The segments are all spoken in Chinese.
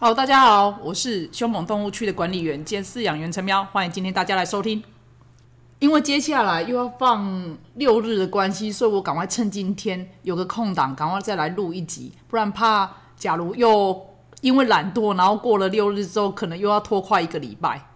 好，大家好，我是凶猛动物区的管理员兼饲养员陈喵，欢迎今天大家来收听。因为接下来又要放六日的关系，所以我赶快趁今天有个空档，赶快再来录一集，不然怕假如又因为懒惰，然后过了六日之后，可能又要拖快一个礼拜。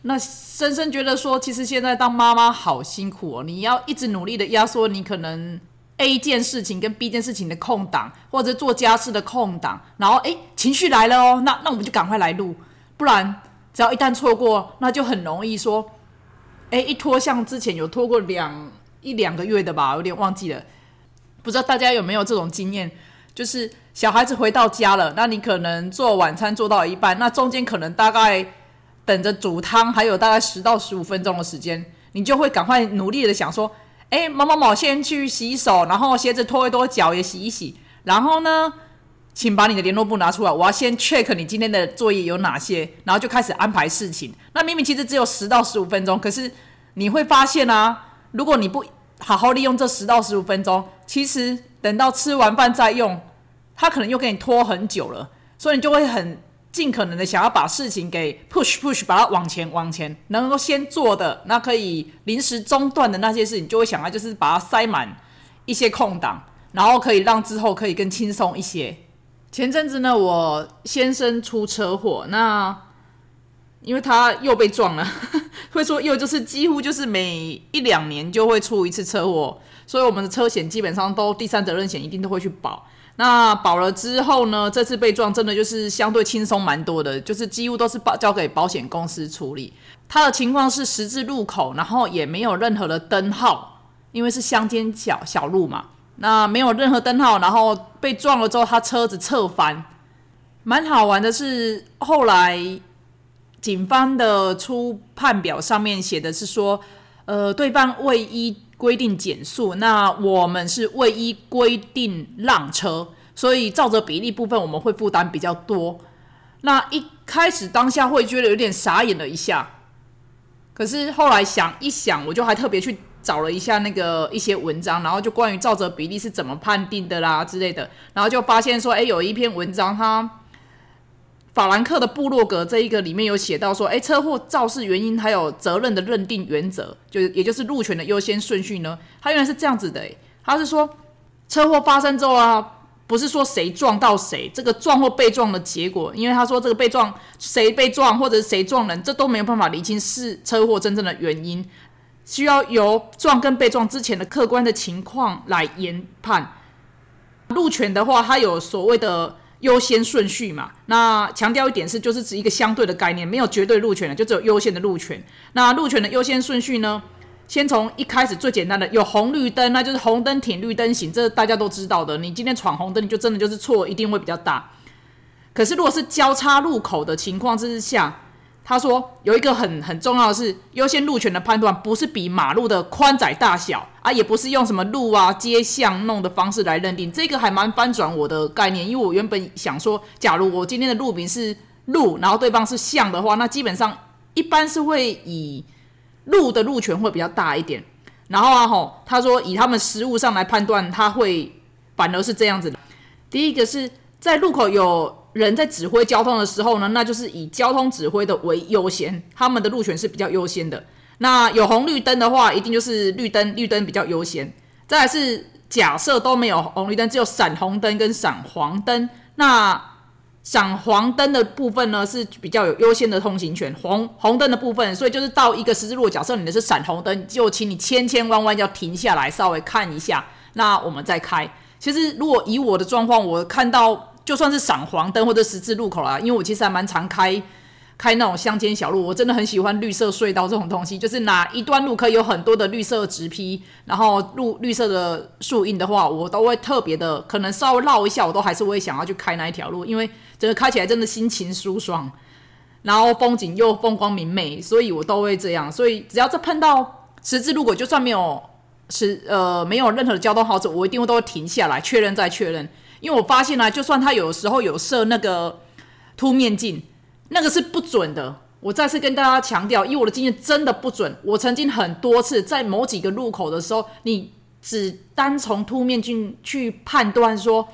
那深深觉得说，其实现在当妈妈好辛苦哦，你要一直努力的压缩你可能 A 件事情跟 B 件事情的空档，或者做家事的空档，然后诶情绪来了哦，那那我们就赶快来录，不然只要一旦错过，那就很容易说，诶一拖像之前有拖过两一两个月的吧，有点忘记了，不知道大家有没有这种经验，就是小孩子回到家了，那你可能做晚餐做到一半，那中间可能大概。等着煮汤，还有大概十到十五分钟的时间，你就会赶快努力的想说：哎，某某某先去洗手，然后鞋子脱一脱，脚也洗一洗，然后呢，请把你的联络簿拿出来，我要先 check 你今天的作业有哪些，然后就开始安排事情。那明明其实只有十到十五分钟，可是你会发现啊，如果你不好好利用这十到十五分钟，其实等到吃完饭再用，他可能又给你拖很久了，所以你就会很。尽可能的想要把事情给 push push，把它往前往前，能够先做的，那可以临时中断的那些事情，就会想要就是把它塞满一些空档，然后可以让之后可以更轻松一些。前阵子呢，我先生出车祸，那因为他又被撞了，会说又就是几乎就是每一两年就会出一次车祸，所以我们的车险基本上都第三责任险一定都会去保。那保了之后呢？这次被撞真的就是相对轻松蛮多的，就是几乎都是保交给保险公司处理。他的情况是十字路口，然后也没有任何的灯号，因为是乡间小小路嘛。那没有任何灯号，然后被撞了之后，他车子侧翻。蛮好玩的是，后来警方的初判表上面写的是说，呃，对方未依。规定减速，那我们是未依规定让车，所以照着比例部分我们会负担比较多。那一开始当下会觉得有点傻眼了一下，可是后来想一想，我就还特别去找了一下那个一些文章，然后就关于照着比例是怎么判定的啦之类的，然后就发现说，哎，有一篇文章它。法兰克的部落格这一个里面有写到说，哎，车祸肇事原因还有责任的认定原则，就也就是路权的优先顺序呢。他原来是这样子的，他是说车祸发生之后啊，不是说谁撞到谁，这个撞或被撞的结果，因为他说这个被撞谁被撞或者谁撞人，这都没有办法理清是车祸真正的原因，需要由撞跟被撞之前的客观的情况来研判。路权的话，它有所谓的。优先顺序嘛，那强调一点是，就是指一个相对的概念，没有绝对路权的，就只有优先的路权。那路权的优先顺序呢？先从一开始最简单的，有红绿灯，那就是红灯停，绿灯行，这大家都知道的。你今天闯红灯，你就真的就是错，一定会比较大。可是如果是交叉路口的情况之下，他说有一个很很重要的是优先路权的判断，不是比马路的宽窄大小啊，也不是用什么路啊街巷弄的方式来认定，这个还蛮翻转我的概念。因为我原本想说，假如我今天的路名是路，然后对方是巷的话，那基本上一般是会以路的路权会比较大一点。然后啊吼，他说以他们实物上来判断，他会反而是这样子的。第一个是在路口有。人在指挥交通的时候呢，那就是以交通指挥的为优先，他们的路权是比较优先的。那有红绿灯的话，一定就是绿灯，绿灯比较优先。再是假设都没有红绿灯，只有闪红灯跟闪黄灯，那闪黄灯的部分呢是比较有优先的通行权，红红灯的部分，所以就是到一个十字路，假设你的是闪红灯，就请你千千万万要停下来，稍微看一下，那我们再开。其实如果以我的状况，我看到。就算是闪黄灯或者十字路口啦，因为我其实还蛮常开开那种乡间小路，我真的很喜欢绿色隧道这种东西。就是哪一段路可以有很多的绿色直批，然后路绿色的树荫的话，我都会特别的，可能稍微绕一下，我都还是会想要去开那一条路，因为整个开起来真的心情舒爽，然后风景又风光明媚，所以我都会这样。所以只要这碰到十字路口，就算没有是呃没有任何的交通号志，我一定会都会停下来确认再确认。因为我发现呢，就算他有时候有设那个凸面镜，那个是不准的。我再次跟大家强调，以我的经验，真的不准。我曾经很多次在某几个路口的时候，你只单从凸面镜去判断说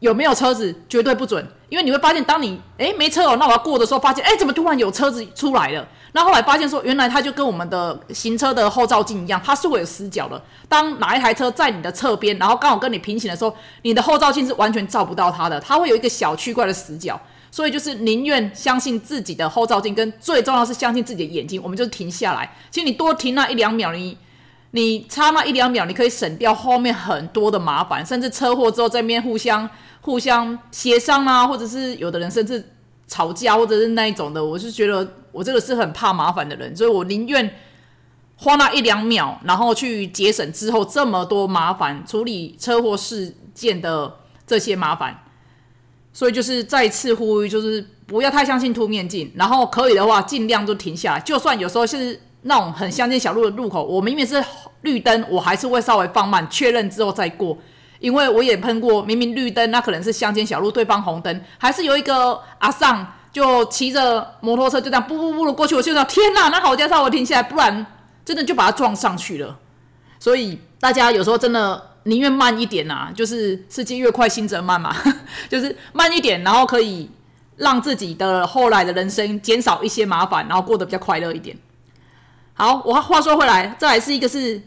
有没有车子绝对不准，因为你会发现，当你诶没车哦，那我要过的时候，发现诶怎么突然有车子出来了？那后来发现说，原来它就跟我们的行车的后照镜一样，它是会有死角的。当哪一台车在你的侧边，然后刚好跟你平行的时候，你的后照镜是完全照不到它的，它会有一个小区块的死角。所以就是宁愿相信自己的后照镜，跟最重要是相信自己的眼睛，我们就停下来。其实你多停那一两秒，你你差那一两秒，你可以省掉后面很多的麻烦，甚至车祸之后这边互相互相协商啊，或者是有的人甚至吵架，或者是那一种的。我是觉得我这个是很怕麻烦的人，所以我宁愿花那一两秒，然后去节省之后这么多麻烦，处理车祸事件的这些麻烦。所以就是再次呼吁，就是不要太相信凸面镜，然后可以的话尽量就停下来。就算有时候是那种很乡间小路的路口，我明明是绿灯，我还是会稍微放慢，确认之后再过。因为我也喷过，明明绿灯，那可能是乡间小路，对方红灯，还是有一个阿尚就骑着摩托车就这样不不不的过去，我就想天哪，那好家伙，我停下来，不然真的就把他撞上去了。所以大家有时候真的。宁愿慢一点呐，就是世界越快，心则慢嘛，就是慢一点，然后可以让自己的后来的人生减少一些麻烦，然后过得比较快乐一点。好，我话说回来，再来是一个是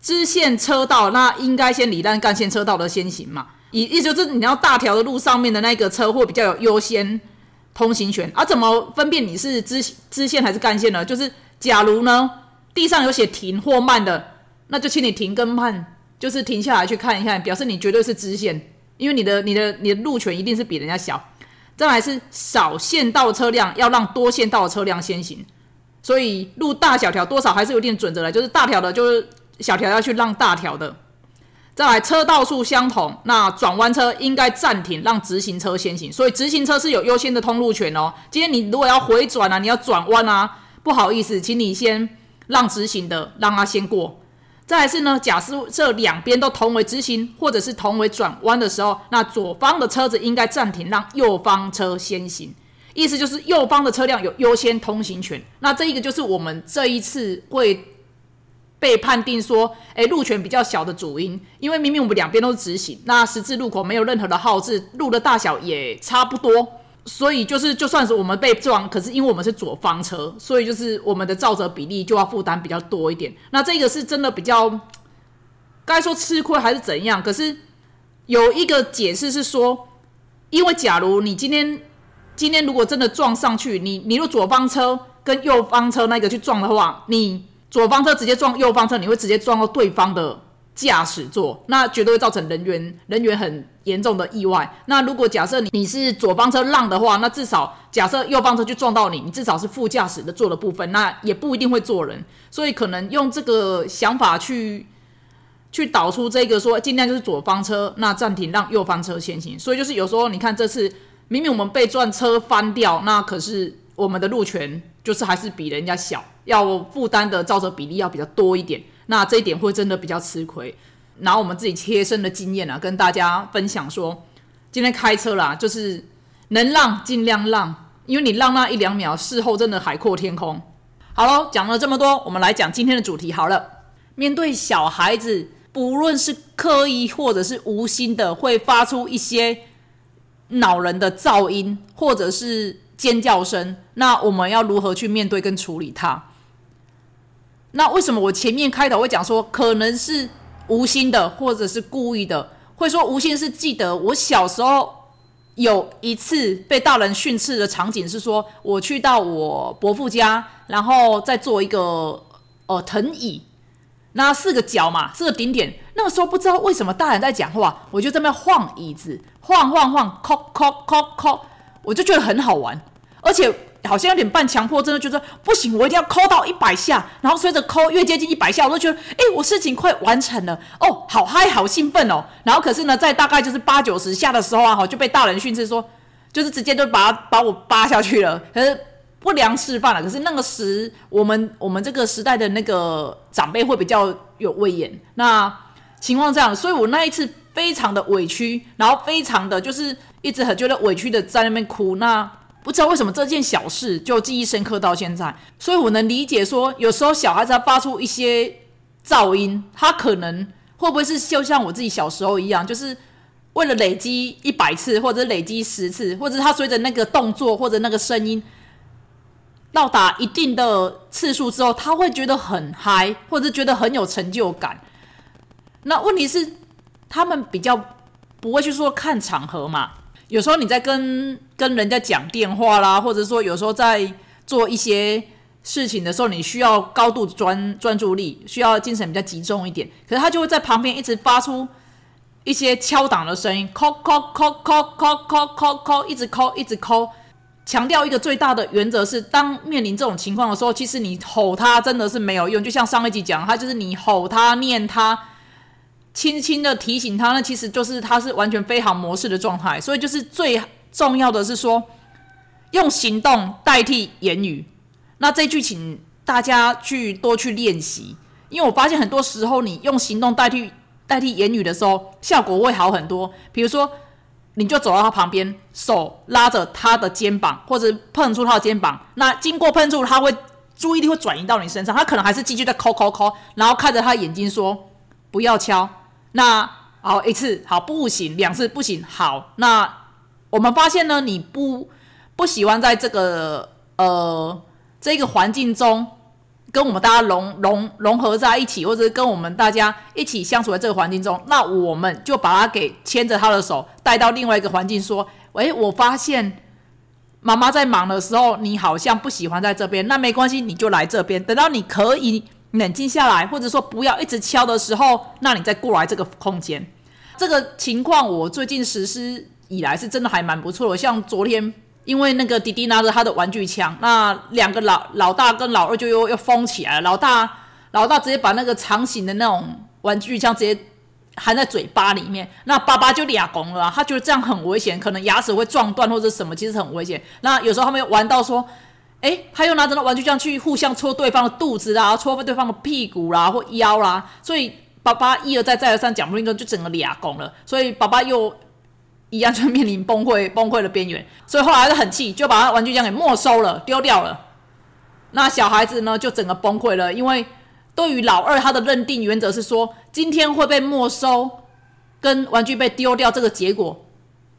支线车道，那应该先理让干线车道的先行嘛，意意思就是你要大条的路上面的那个车会比较有优先通行权。而怎么分辨你是支支线还是干线呢？就是假如呢地上有写停或慢的，那就请你停跟慢。就是停下来去看一看，表示你绝对是支线，因为你的、你的、你的路权一定是比人家小。再来是少线道车辆要让多线道的车辆先行，所以路大小条多少还是有点准则的，就是大条的，就是小条要去让大条的。再来车道数相同，那转弯车应该暂停，让直行车先行，所以直行车是有优先的通路权哦。今天你如果要回转啊，你要转弯啊，不好意思，请你先让直行的让他先过。再来是呢，假设这两边都同为直行，或者是同为转弯的时候，那左方的车子应该暂停，让右方车先行。意思就是右方的车辆有优先通行权。那这一个就是我们这一次会被判定说，诶，路权比较小的主因，因为明明我们两边都是直行，那十字路口没有任何的号志，路的大小也差不多。所以就是，就算是我们被撞，可是因为我们是左方车，所以就是我们的照责比例就要负担比较多一点。那这个是真的比较，该说吃亏还是怎样？可是有一个解释是说，因为假如你今天今天如果真的撞上去，你你如果左方车跟右方车那个去撞的话，你左方车直接撞右方车，你会直接撞到对方的。驾驶座，那绝对会造成人员人员很严重的意外。那如果假设你你是左方车让的话，那至少假设右方车去撞到你，你至少是副驾驶的坐的部分，那也不一定会坐人。所以可能用这个想法去去导出这个说，尽量就是左方车那暂停，让右方车先行。所以就是有时候你看这次明明我们被撞车翻掉，那可是我们的路权就是还是比人家小，要负担的造车比例要比较多一点。那这一点会真的比较吃亏，拿我们自己贴身的经验啊，跟大家分享说，今天开车啦，就是能让尽量让，因为你让那一两秒，事后真的海阔天空。好了，讲了这么多，我们来讲今天的主题好了。面对小孩子，不论是刻意或者是无心的，会发出一些恼人的噪音或者是尖叫声，那我们要如何去面对跟处理它？那为什么我前面开头会讲说可能是无心的，或者是故意的？会说无心是记得我小时候有一次被大人训斥的场景是说，我去到我伯父家，然后再做一个呃藤椅，那四个角嘛，四个顶点。那个时候不知道为什么大人在讲话，我就在那晃椅子，晃晃晃，敲敲敲敲，我就觉得很好玩，而且。好像有点半强迫，真的觉得不行，我一定要抠到一百下，然后随着抠越接近一百下，我都觉得，哎，我事情快完成了，哦，好嗨，好兴奋哦。然后可是呢，在大概就是八九十下的时候啊，哈，就被大人训斥说，就是直接就把把我扒下去了，可是不良示范了。可是那个时，我们我们这个时代的那个长辈会比较有威严，那情况这样，所以我那一次非常的委屈，然后非常的就是一直很觉得委屈的在那边哭，那。不知道为什么这件小事就记忆深刻到现在，所以我能理解说，有时候小孩子他发出一些噪音，他可能会不会是就像我自己小时候一样，就是为了累积一百次，或者累积十次，或者他随着那个动作或者那个声音到达一定的次数之后，他会觉得很嗨，或者觉得很有成就感。那问题是，他们比较不会去说看场合嘛？有时候你在跟跟人家讲电话啦，或者说有时候在做一些事情的时候，你需要高度专专注力，需要精神比较集中一点。可是他就会在旁边一直发出。一些敲档的声音，敲敲敲敲敲敲敲敲，一直敲一直敲。强调一个最大的原则是，当面临这种情况的时候，其实你吼他真的是没有用。就像上一集讲，他就是你吼他、念他、轻轻的提醒他，那其实就是他是完全飞行模式的状态。所以就是最重要的是说，用行动代替言语。那这句请大家去多去练习，因为我发现很多时候你用行动代替。代替言语的时候，效果会好很多。比如说，你就走到他旁边，手拉着他的肩膀，或者碰触他的肩膀。那经过碰触，他会注意力会转移到你身上，他可能还是继续在抠抠抠，然后看着他眼睛说：“不要敲。”那好，一次好不行，两次不行，好。那我们发现呢，你不不喜欢在这个呃这个环境中。跟我们大家融融融合在一起，或者是跟我们大家一起相处在这个环境中，那我们就把他给牵着他的手带到另外一个环境，说：“喂，我发现妈妈在忙的时候，你好像不喜欢在这边，那没关系，你就来这边。等到你可以冷静下来，或者说不要一直敲的时候，那你再过来这个空间。这个情况我最近实施以来是真的还蛮不错的，像昨天。”因为那个弟弟拿着他的玩具枪，那两个老老大跟老二就又又疯起来了。老大老大直接把那个长形的那种玩具枪直接含在嘴巴里面，那爸爸就俩拱了，他觉得这样很危险，可能牙齿会撞断或者什么，其实很危险。那有时候他们玩到说，哎，他又拿着那玩具枪去互相戳对方的肚子啦，戳对方的屁股啦或腰啦，所以爸爸一而再再而三讲不听，就整个俩拱了。所以爸爸又。一样就面临崩溃崩溃的边缘，所以后来就很气，就把他玩具枪给没收了，丢掉了。那小孩子呢，就整个崩溃了，因为对于老二他的认定原则是说，今天会被没收，跟玩具被丢掉这个结果，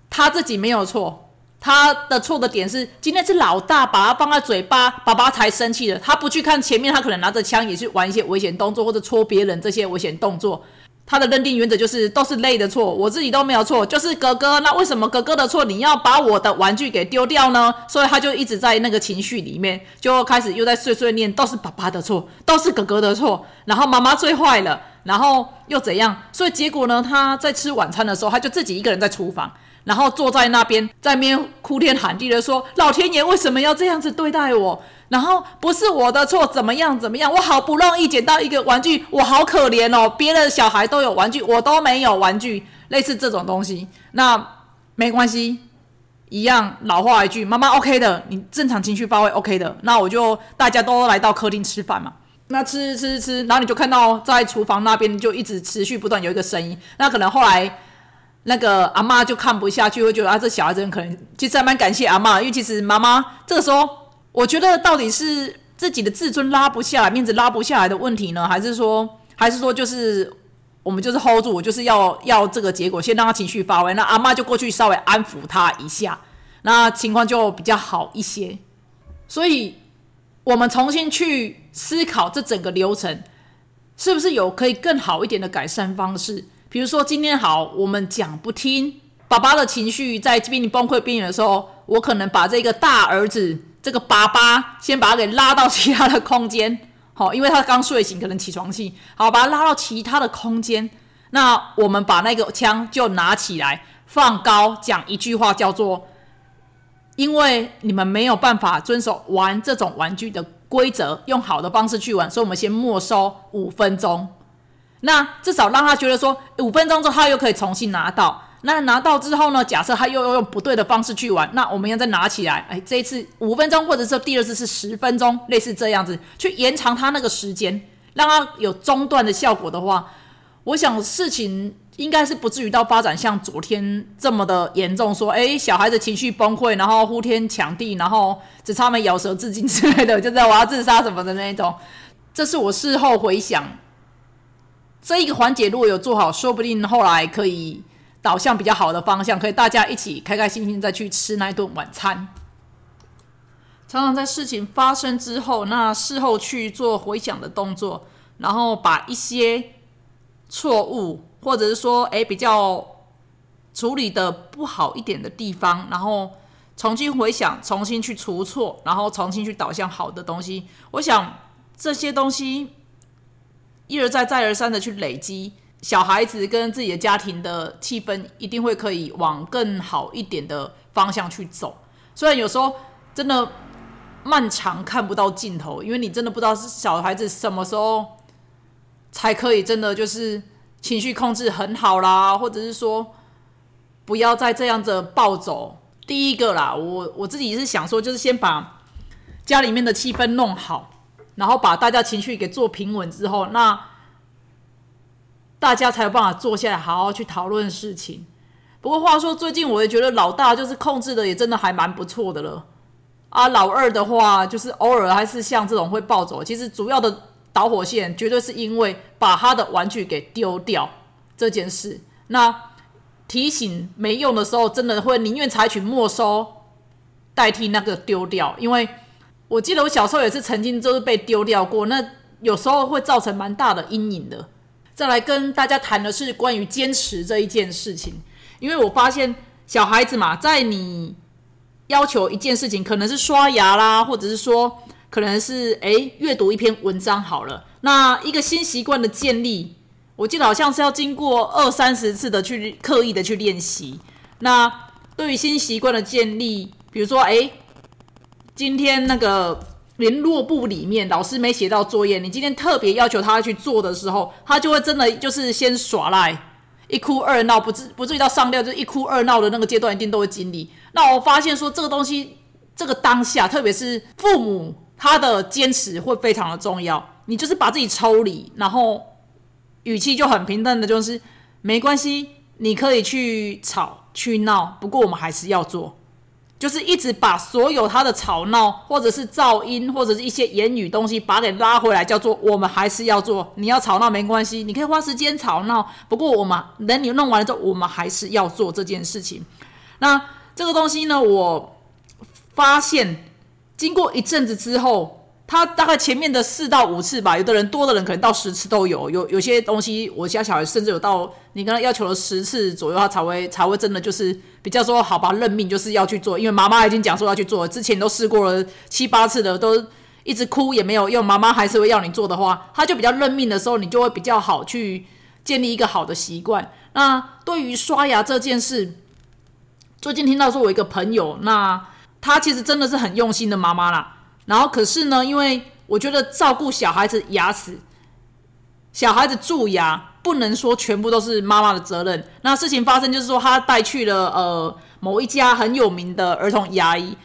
他自己没有错，他的错的点是今天是老大把他放在嘴巴，爸爸才生气的，他不去看前面，他可能拿着枪也去玩一些危险动作或者戳别人这些危险动作。他的认定原则就是都是累的错，我自己都没有错，就是哥哥。那为什么哥哥的错，你要把我的玩具给丢掉呢？所以他就一直在那个情绪里面，就开始又在碎碎念，都是爸爸的错，都是哥哥的错，然后妈妈最坏了，然后又怎样？所以结果呢，他在吃晚餐的时候，他就自己一个人在厨房。然后坐在那边，在那边哭天喊地的说：“老天爷为什么要这样子对待我？然后不是我的错，怎么样怎么样？我好不容易捡到一个玩具，我好可怜哦！别的小孩都有玩具，我都没有玩具，类似这种东西。那没关系，一样老话一句，妈妈 OK 的，你正常情绪发挥 OK 的。那我就大家都来到客厅吃饭嘛。那吃吃吃，然后你就看到在厨房那边就一直持续不断有一个声音。那可能后来。那个阿妈就看不下去，会觉得啊，这小孩真可能其实还蛮感谢阿妈，因为其实妈妈这个时候，我觉得到底是自己的自尊拉不下来，面子拉不下来的问题呢，还是说，还是说就是我们就是 hold 住，我就是要要这个结果，先让他情绪发挥，那阿妈就过去稍微安抚他一下，那情况就比较好一些。所以，我们重新去思考这整个流程，是不是有可以更好一点的改善方式？比如说今天好，我们讲不听，爸爸的情绪在濒临崩溃边缘的时候，我可能把这个大儿子，这个爸爸，先把他给拉到其他的空间，好，因为他刚睡醒，可能起床气，好，把他拉到其他的空间。那我们把那个枪就拿起来，放高，讲一句话，叫做：因为你们没有办法遵守玩这种玩具的规则，用好的方式去玩，所以我们先没收五分钟。那至少让他觉得说，五分钟之后他又可以重新拿到。那拿到之后呢？假设他又要用不对的方式去玩，那我们要再拿起来。哎，这一次五分钟，或者说第二次是十分钟，类似这样子，去延长他那个时间，让他有中断的效果的话，我想事情应该是不至于到发展像昨天这么的严重。说，哎，小孩子情绪崩溃，然后呼天抢地，然后只差没咬舌自尽之类的，就在我要自杀什么的那一种。这是我事后回想。这一个环节如果有做好，说不定后来可以导向比较好的方向，可以大家一起开开心心再去吃那一顿晚餐。常常在事情发生之后，那事后去做回想的动作，然后把一些错误，或者是说，哎，比较处理的不好一点的地方，然后重新回想，重新去除错，然后重新去导向好的东西。我想这些东西一而再、再而三的去累积。小孩子跟自己的家庭的气氛一定会可以往更好一点的方向去走。虽然有时候真的漫长看不到尽头，因为你真的不知道是小孩子什么时候才可以真的就是情绪控制很好啦，或者是说不要再这样子暴走。第一个啦，我我自己是想说，就是先把家里面的气氛弄好，然后把大家情绪给做平稳之后，那。大家才有办法坐下来好好去讨论事情。不过话说，最近我也觉得老大就是控制的也真的还蛮不错的了。啊，老二的话就是偶尔还是像这种会暴走。其实主要的导火线绝对是因为把他的玩具给丢掉这件事。那提醒没用的时候，真的会宁愿采取没收代替那个丢掉。因为我记得我小时候也是曾经就是被丢掉过，那有时候会造成蛮大的阴影的。再来跟大家谈的是关于坚持这一件事情，因为我发现小孩子嘛，在你要求一件事情，可能是刷牙啦，或者是说可能是诶阅读一篇文章好了。那一个新习惯的建立，我记得好像是要经过二三十次的去刻意的去练习。那对于新习惯的建立，比如说诶，今天那个。联络簿里面老师没写到作业，你今天特别要求他去做的时候，他就会真的就是先耍赖，一哭二闹，不至不至于到上吊，就一哭二闹的那个阶段，一定都会经历。那我发现说这个东西，这个当下，特别是父母他的坚持会非常的重要。你就是把自己抽离，然后语气就很平淡的，就是没关系，你可以去吵去闹，不过我们还是要做。就是一直把所有他的吵闹，或者是噪音，或者是一些言语东西，把给拉回来，叫做我们还是要做。你要吵闹没关系，你可以花时间吵闹。不过我们等你弄完了之后，我们还是要做这件事情。那这个东西呢，我发现经过一阵子之后。他大概前面的四到五次吧，有的人多的人可能到十次都有。有有些东西，我家小孩甚至有到你跟他要求了十次左右，他才会才会真的就是比较说好吧，认命就是要去做。因为妈妈已经讲说要去做，之前都试过了七八次的，都一直哭也没有用，妈妈还是会要你做的话，他就比较认命的时候，你就会比较好去建立一个好的习惯。那对于刷牙这件事，最近听到说我一个朋友，那他其实真的是很用心的妈妈啦。然后，可是呢，因为我觉得照顾小孩子牙齿、小孩子蛀牙，不能说全部都是妈妈的责任。那事情发生就是说，他带去了呃某一家很有名的儿童牙医。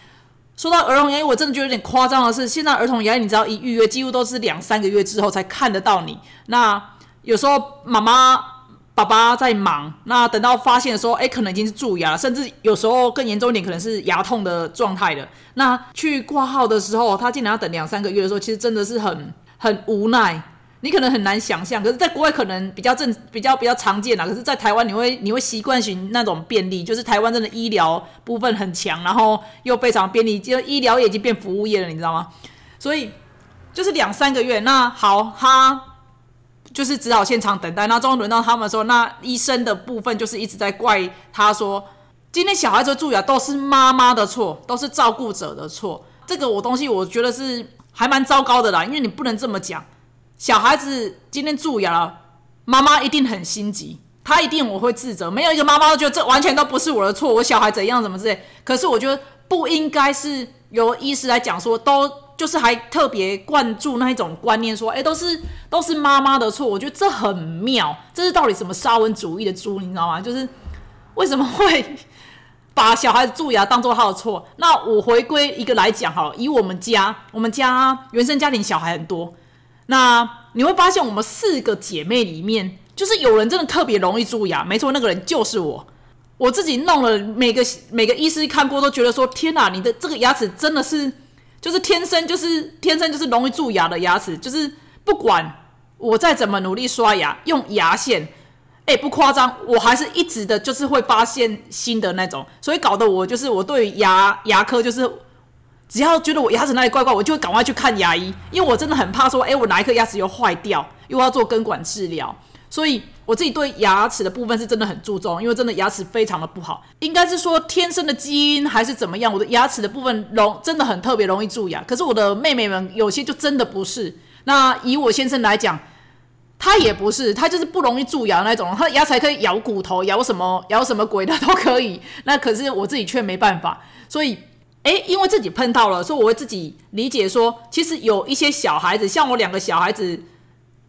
说到儿童牙医，我真的觉得有点夸张的是，现在儿童牙医你知道一预约几乎都是两三个月之后才看得到你。那有时候妈妈。爸爸在忙，那等到发现的时候，哎，可能已经是蛀牙了，甚至有时候更严重一点，可能是牙痛的状态了。那去挂号的时候，他竟然要等两三个月的时候，其实真的是很 很无奈。你可能很难想象，可是在国外可能比较正、比较比较常见啦。可是，在台湾你会你会习惯性那种便利，就是台湾真的医疗部分很强，然后又非常便利，就医疗已经变服务业了，你知道吗？所以就是两三个月。那好，他。就是只好现场等待，那终于轮到他们说，那医生的部分就是一直在怪他说，今天小孩子蛀牙都是妈妈的错，都是照顾者的错。这个我东西我觉得是还蛮糟糕的啦，因为你不能这么讲。小孩子今天蛀牙了，妈妈一定很心急，他一定我会自责，没有一个妈妈都觉得这完全都不是我的错，我小孩怎样怎么之类。可是我觉得不应该是由医师来讲说都。就是还特别灌注那一种观念，说，哎，都是都是妈妈的错。我觉得这很妙，这是到底什么沙文主义的猪，你知道吗？就是为什么会把小孩子蛀牙当做他的错？那我回归一个来讲，好了，以我们家，我们家原生家庭小孩很多，那你会发现我们四个姐妹里面，就是有人真的特别容易蛀牙，没错，那个人就是我。我自己弄了，每个每个医师看过都觉得说，天哪，你的这个牙齿真的是。就是天生就是天生就是容易蛀牙的牙齿，就是不管我再怎么努力刷牙，用牙线，哎，不夸张，我还是一直的，就是会发现新的那种，所以搞得我就是我对牙牙科就是，只要觉得我牙齿哪里怪怪，我就会赶快去看牙医，因为我真的很怕说，哎，我哪一颗牙齿又坏掉，又要做根管治疗，所以我自己对牙齿的部分是真的很注重，因为真的牙齿非常的不好，应该是说天生的基因还是怎么样，我的牙齿的部分容真的很特别容易蛀牙，可是我的妹妹们有些就真的不是，那以我先生来讲。他也不是，他就是不容易蛀牙那种，他的牙才可以咬骨头，咬什么咬什么鬼的都可以。那可是我自己却没办法，所以，诶，因为自己碰到了，所以我会自己理解说，其实有一些小孩子，像我两个小孩子，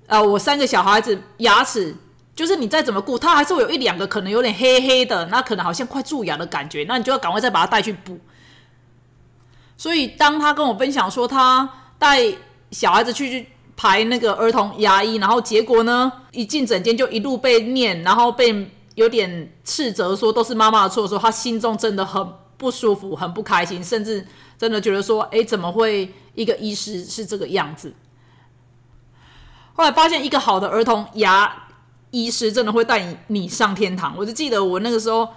呃，我三个小孩子牙齿，就是你再怎么顾，他还是会有一两个可能有点黑黑的，那可能好像快蛀牙的感觉，那你就要赶快再把它带去补。所以当他跟我分享说他带小孩子去。排那个儿童牙医，然后结果呢，一进诊间就一路被念，然后被有点斥责，说都是妈妈的错，说他心中真的很不舒服，很不开心，甚至真的觉得说，哎，怎么会一个医师是这个样子？后来发现，一个好的儿童牙医师真的会带你你上天堂。我就记得我那个时候。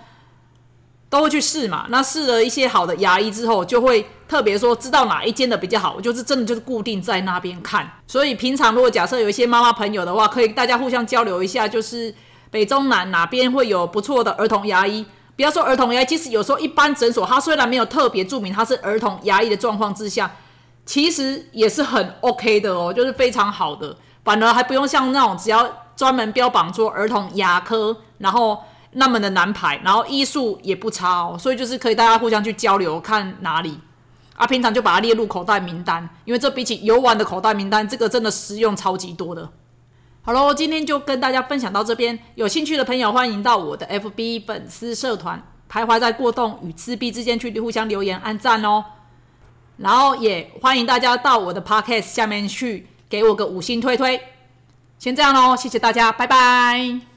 都会去试嘛，那试了一些好的牙医之后，就会特别说知道哪一间的比较好，我就是真的就是固定在那边看。所以平常如果假设有一些妈妈朋友的话，可以大家互相交流一下，就是北中南哪边会有不错的儿童牙医。不要说儿童牙医，其实有时候一般诊所它虽然没有特别注明它是儿童牙医的状况之下，其实也是很 OK 的哦，就是非常好的，反而还不用像那种只要专门标榜说儿童牙科，然后。那么的难排，然后医术也不差哦，所以就是可以大家互相去交流，看哪里啊，平常就把它列入口袋名单，因为这比起游玩的口袋名单，这个真的实用超级多的。好喽，今天就跟大家分享到这边，有兴趣的朋友欢迎到我的 FB 粉丝社团，徘徊在过动与自闭之间去互相留言、按赞哦。然后也欢迎大家到我的 Podcast 下面去给我个五星推推。先这样喽，谢谢大家，拜拜。